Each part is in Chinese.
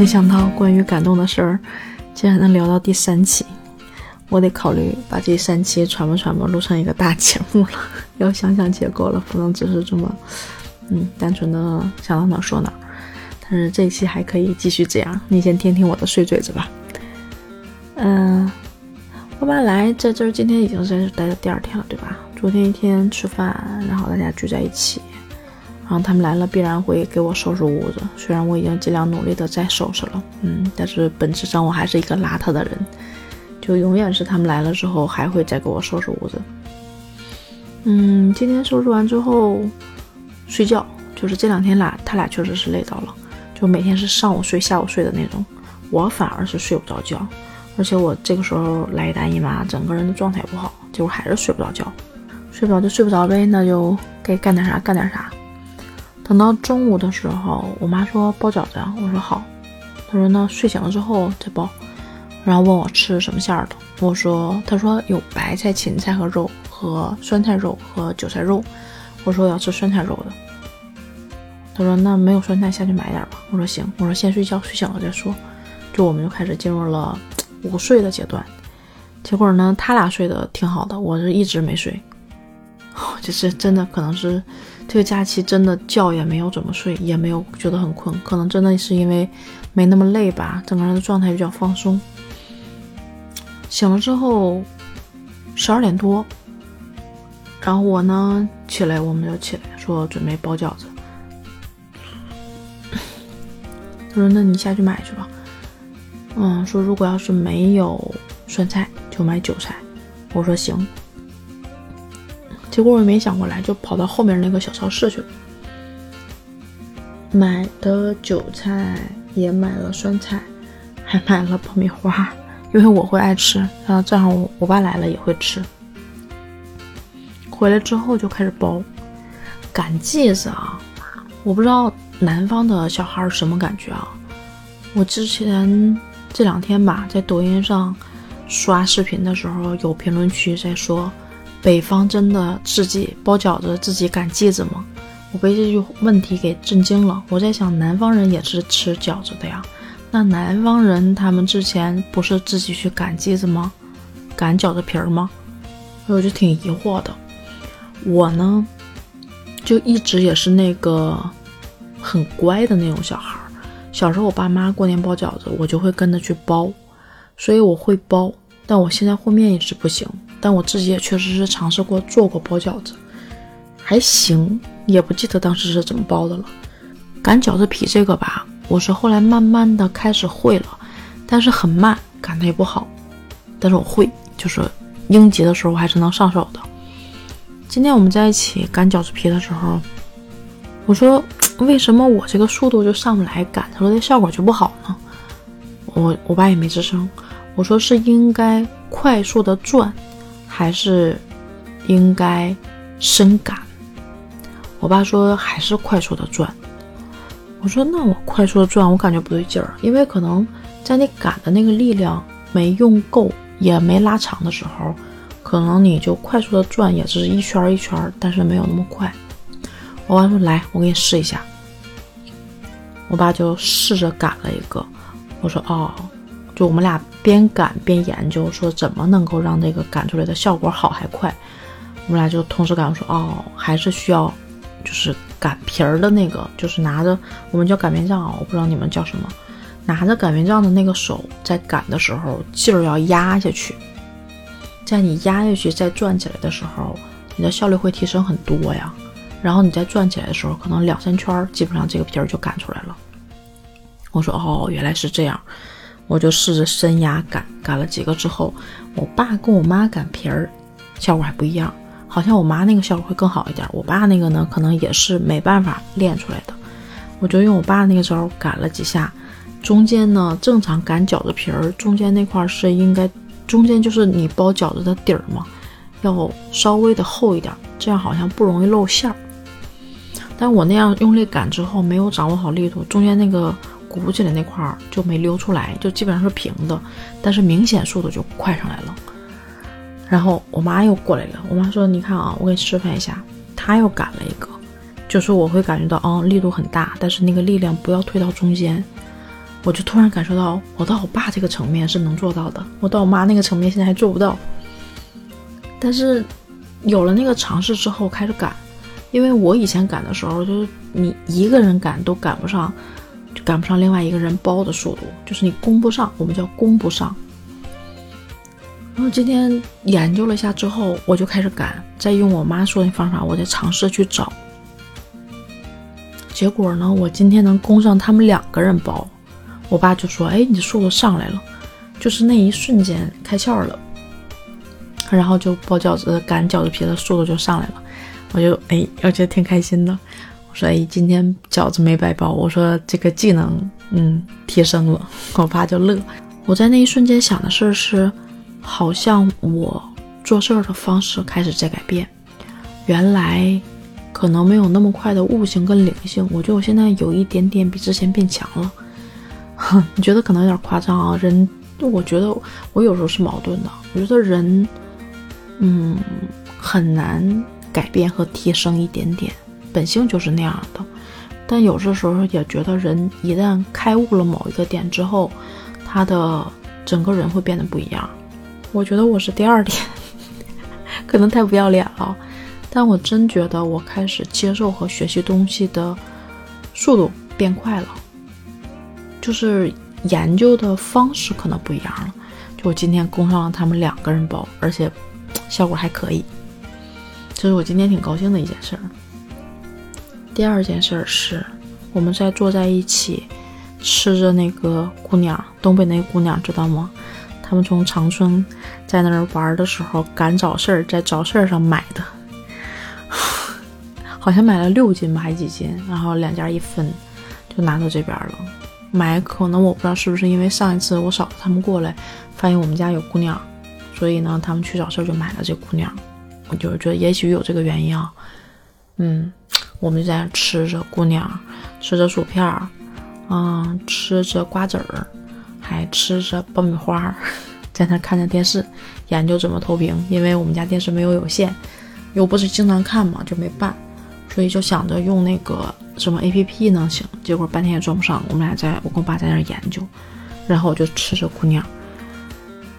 没想到关于感动的事儿，竟然能聊到第三期，我得考虑把这三期传播传播录成一个大节目了，要想想结构了，不能只是这么，嗯，单纯的想到哪说哪。但是这一期还可以继续这样，你先听听我的碎嘴子吧。嗯，我爸来在这儿，今天已经是待的第二天了，对吧？昨天一天吃饭，然后大家聚在一起。然后他们来了，必然会给我收拾屋子。虽然我已经尽量努力的在收拾了，嗯，但是本质上我还是一个邋遢的人，就永远是他们来了之后还会再给我收拾屋子。嗯，今天收拾完之后睡觉，就是这两天俩他俩确实是累到了，就每天是上午睡下午睡的那种，我反而是睡不着觉，而且我这个时候来大姨妈，整个人的状态不好，结果还是睡不着觉，睡不着就睡不着呗，那就该干点啥干点啥。等到中午的时候，我妈说包饺子，我说好。她说那睡醒了之后再包，然后问我吃什么馅儿的，我说她说有白菜、芹菜和肉和酸菜肉和韭菜肉，我说我要吃酸菜肉的。她说那没有酸菜下去买点吧，我说行，我说先睡觉，睡醒了再说。就我们就开始进入了午睡的阶段。结果呢，他俩睡得挺好的，我是一直没睡，就是真的可能是。这个假期真的觉也没有怎么睡，也没有觉得很困，可能真的是因为没那么累吧，整个人的状态比较放松。醒了之后十二点多，然后我呢起来，我们就起来说准备包饺子。他说：“那你下去买去吧。”嗯，说如果要是没有酸菜，就买韭菜。我说行。结果我也没想过来，就跑到后面那个小超市去了，买的韭菜也买了酸菜，还买了爆米花，因为我会爱吃，然后正好我我爸来了也会吃。回来之后就开始包擀剂子啊，我不知道南方的小孩什么感觉啊。我之前这两天吧，在抖音上刷视频的时候，有评论区在说。北方真的自己包饺子、自己擀剂子吗？我被这句问题给震惊了。我在想，南方人也是吃饺子的呀，那南方人他们之前不是自己去擀剂子吗？擀饺子皮儿吗？我就挺疑惑的。我呢，就一直也是那个很乖的那种小孩儿。小时候我爸妈过年包饺子，我就会跟着去包，所以我会包。但我现在和面一直不行。但我自己也确实是尝试过做过包饺子，还行，也不记得当时是怎么包的了。擀饺子皮这个吧，我是后来慢慢的开始会了，但是很慢，擀的也不好。但是我会，就是应急的时候还是能上手的。今天我们在一起擀饺子皮的时候，我说为什么我这个速度就上不来擀出来的效果就不好呢？我我爸也没吱声。我说是应该快速的转。还是应该深感。我爸说还是快速的转。我说那我快速的转，我感觉不对劲儿，因为可能在你擀的那个力量没用够，也没拉长的时候，可能你就快速的转也是一圈一圈，但是没有那么快。我爸说来，我给你试一下。我爸就试着赶了一个。我说哦。就我们俩边擀边研究，说怎么能够让这个擀出来的效果好还快。我们俩就同时感觉说，哦，还是需要，就是擀皮儿的那个，就是拿着我们叫擀面杖啊，我不知道你们叫什么，拿着擀面杖的那个手在擀的时候劲儿要压下去，在你压下去再转起来的时候，你的效率会提升很多呀。然后你再转起来的时候，可能两三圈儿，基本上这个皮儿就擀出来了。我说，哦，原来是这样。我就试着深压擀，擀了几个之后，我爸跟我妈擀皮儿效果还不一样，好像我妈那个效果会更好一点。我爸那个呢，可能也是没办法练出来的。我就用我爸那个招擀了几下，中间呢，正常擀饺子皮儿，中间那块是应该，中间就是你包饺子的底儿嘛，要稍微的厚一点，这样好像不容易露馅儿。但我那样用力擀之后，没有掌握好力度，中间那个。鼓起来那块儿就没溜出来，就基本上是平的，但是明显速度就快上来了。然后我妈又过来了，我妈说：“你看啊，我给你示范一下。”她又擀了一个，就是我会感觉到，嗯，力度很大，但是那个力量不要推到中间。我就突然感受到，我到我爸这个层面是能做到的，我到我妈那个层面现在还做不到。但是有了那个尝试之后，开始赶，因为我以前赶的时候，就是你一个人赶都赶不上，就赶不上另外一个人包的速度，就是你攻不上，我们叫攻不上。然后今天研究了一下之后，我就开始赶，再用我妈说的方法，我再尝试去找。结果呢，我今天能攻上他们两个人包，我爸就说：“哎，你速度上来了，就是那一瞬间开窍了。”然后就包饺子、擀饺子皮的速度就上来了，我就哎，我觉得挺开心的。所以：“，今天饺子没白包。”我说：“这个技能，嗯，提升了。”我爸就乐。我在那一瞬间想的事是。好像我做事儿的方式开始在改变，原来可能没有那么快的悟性跟灵性。我觉得我现在有一点点比之前变强了，哼 你觉得可能有点夸张啊？人，我觉得我有时候是矛盾的。我觉得人，嗯，很难改变和提升一点点，本性就是那样的。但有的时候也觉得人一旦开悟了某一个点之后，他的整个人会变得不一样。我觉得我是第二点，可能太不要脸了，但我真觉得我开始接受和学习东西的速度变快了，就是研究的方式可能不一样了。就我今天攻上了他们两个人包，而且效果还可以，这是我今天挺高兴的一件事儿。第二件事是，我们在坐在一起吃着那个姑娘，东北那姑娘，知道吗？他们从长春在那儿玩的时候赶早市儿，在早市儿上买的，好像买了六斤吧，还几斤？然后两家一分，就拿到这边了。买可能我不知道是不是因为上一次我嫂子他们过来，发现我们家有姑娘，所以呢，他们去早市就买了这姑娘。我就是觉得也许有这个原因啊。嗯，我们就在那吃着姑娘，吃着薯片儿，嗯，吃着瓜子儿。还吃着爆米花，在那看着电视，研究怎么投屏。因为我们家电视没有有线，又不是经常看嘛，就没办，所以就想着用那个什么 A P P 能行。结果半天也装不上。我们俩在我跟我爸在那研究，然后我就吃着姑娘。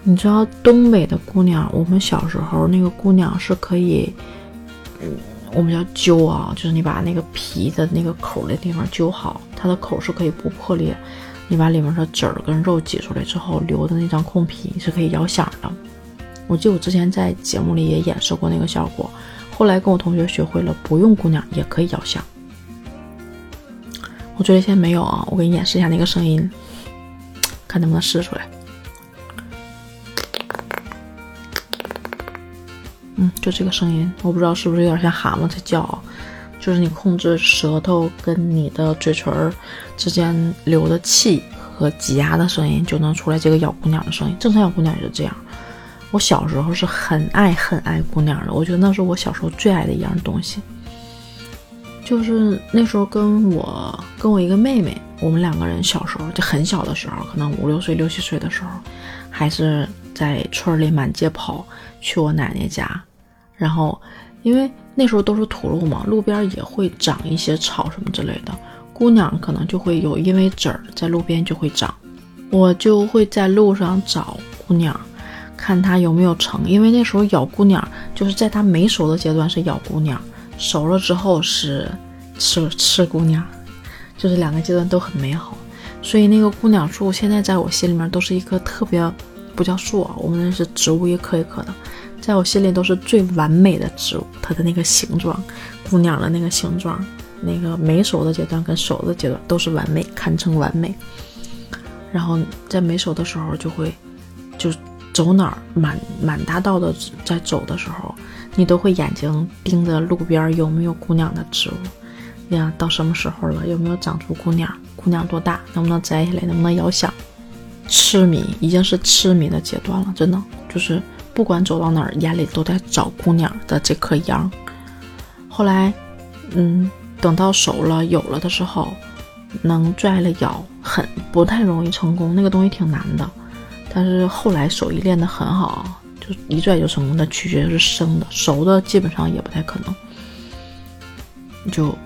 你知道东北的姑娘，我们小时候那个姑娘是可以，嗯，我们叫揪啊，就是你把那个皮的那个口的地方揪好，它的口是可以不破裂。你把里面的籽儿跟肉挤出来之后，留的那张空皮是可以摇响的。我记得我之前在节目里也演示过那个效果，后来跟我同学学会了，不用姑娘也可以摇响。我这里现在没有啊，我给你演示一下那个声音，看能不能试出来。就这个声音，我不知道是不是有点像蛤蟆在叫。就是你控制舌头跟你的嘴唇之间流的气和挤压的声音，就能出来这个咬姑娘的声音。正常咬姑娘也是这样。我小时候是很爱很爱姑娘的，我觉得那是我小时候最爱的一样东西。就是那时候跟我跟我一个妹妹，我们两个人小时候就很小的时候，可能五六岁、六七岁的时候，还是在村里满街跑，去我奶奶家，然后因为。那时候都是土路嘛，路边也会长一些草什么之类的。姑娘可能就会有，因为籽儿在路边就会长，我就会在路上找姑娘，看她有没有成。因为那时候咬姑娘，就是在她没熟的阶段是咬姑娘，熟了之后是吃吃姑娘，就是两个阶段都很美好。所以那个姑娘树现在在我心里面都是一棵特别不叫树啊，我们那是植物一棵一棵的。在我心里都是最完美的植物，它的那个形状，姑娘的那个形状，那个没熟的阶段跟熟的阶段都是完美，堪称完美。然后在没熟的时候，就会就走哪儿满满大道的在走的时候，你都会眼睛盯着路边有没有姑娘的植物，呀，到什么时候了？有没有长出姑娘？姑娘多大？能不能摘下来？能不能摇响？痴迷已经是痴迷的阶段了，真的就是。不管走到哪儿，眼里都在找姑娘的这颗秧。后来，嗯，等到熟了、有了的时候，能拽了咬，很不太容易成功。那个东西挺难的，但是后来手艺练得很好，就一拽就成功。那取决于是生的，熟的基本上也不太可能。就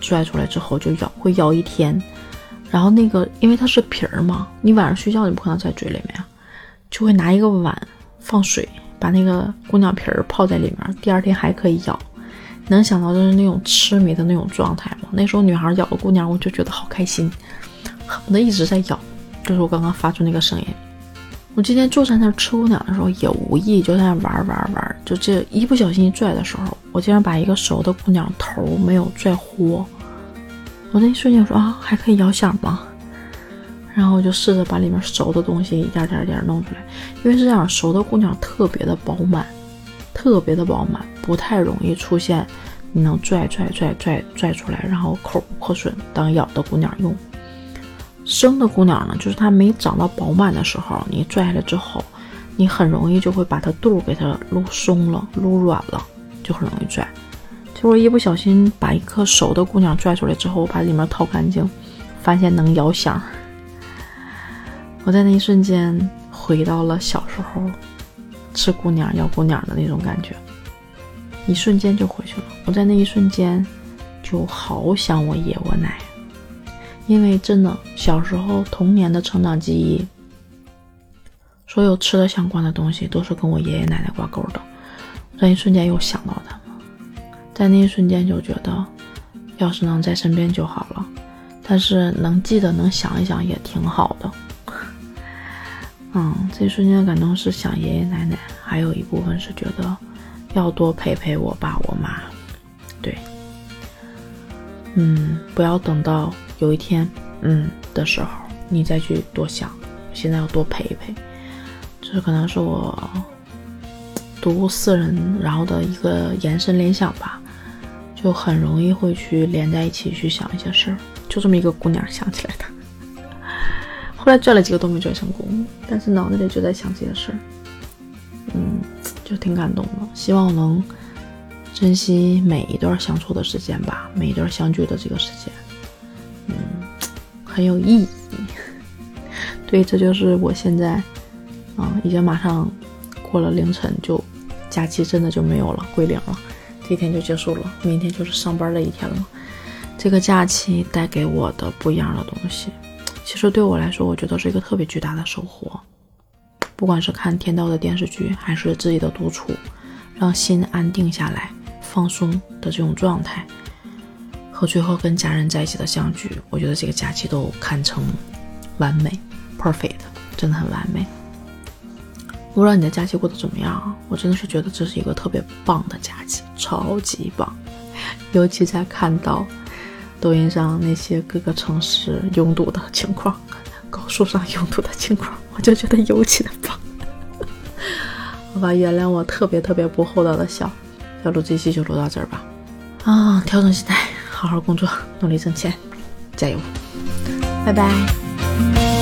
拽出来之后就咬，会咬一天。然后那个因为它是皮儿嘛，你晚上睡觉你不可能在嘴里面，就会拿一个碗放水，把那个姑娘皮儿泡在里面，第二天还可以咬。能想到就是那种痴迷的那种状态吗？那时候女孩咬个姑娘，我就觉得好开心，恨不得一直在咬。就是我刚刚发出那个声音。我今天就在那吃姑娘的时候，也无意就在那玩玩玩，就这一不小心拽的时候，我竟然把一个熟的姑娘头没有拽活。我那一瞬间说啊，还可以咬响吗？然后我就试着把里面熟的东西一点点点弄出来，因为是这样，熟的姑娘特别的饱满，特别的饱满，不太容易出现你能拽拽拽拽拽出来，然后口不破损当咬的姑娘用。生的姑娘呢，就是她没长到饱满的时候，你拽下来之后，你很容易就会把它肚给它撸松了、撸软了，就很容易拽。结果一不小心把一颗熟的姑娘拽出来之后，我把里面掏干净，发现能咬响。我在那一瞬间回到了小时候吃姑娘、咬姑娘的那种感觉，一瞬间就回去了。我在那一瞬间就好想我爷我奶。因为真的，小时候童年的成长记忆，所有吃的相关的东西都是跟我爷爷奶奶挂钩的。在一瞬间又想到他们，在那一瞬间就觉得，要是能在身边就好了。但是能记得、能想一想也挺好的。嗯，这一瞬间的感动是想爷爷奶奶，还有一部分是觉得要多陪陪我爸我妈。对，嗯，不要等到。有一天，嗯的时候，你再去多想，现在要多陪陪，这可能是我读四人然后的一个延伸联想吧，就很容易会去连在一起去想一些事儿，就这么一个姑娘想起来的，后来拽了几个都没拽成功，但是脑子里就在想这些事儿，嗯，就挺感动的，希望能珍惜每一段相处的时间吧，每一段相聚的这个时间。嗯很有意义，对，这就是我现在，啊，已经马上过了凌晨，就假期真的就没有了，归零了，这一天就结束了，明天就是上班的一天了。这个假期带给我的不一样的东西，其实对我来说，我觉得是一个特别巨大的收获。不管是看天道的电视剧，还是自己的独处，让心安定下来、放松的这种状态。和最后跟家人在一起的相聚，我觉得这个假期都堪称完美，perfect，真的很完美。不知道你的假期过得怎么样？我真的是觉得这是一个特别棒的假期，超级棒。尤其在看到抖音上那些各个城市拥堵的情况，高速上拥堵的情况，我就觉得尤其的棒。好吧，原谅我特别特别不厚道的笑。要录这期就录到这儿吧。啊，调整心态。好好工作，努力挣钱，加油！拜拜。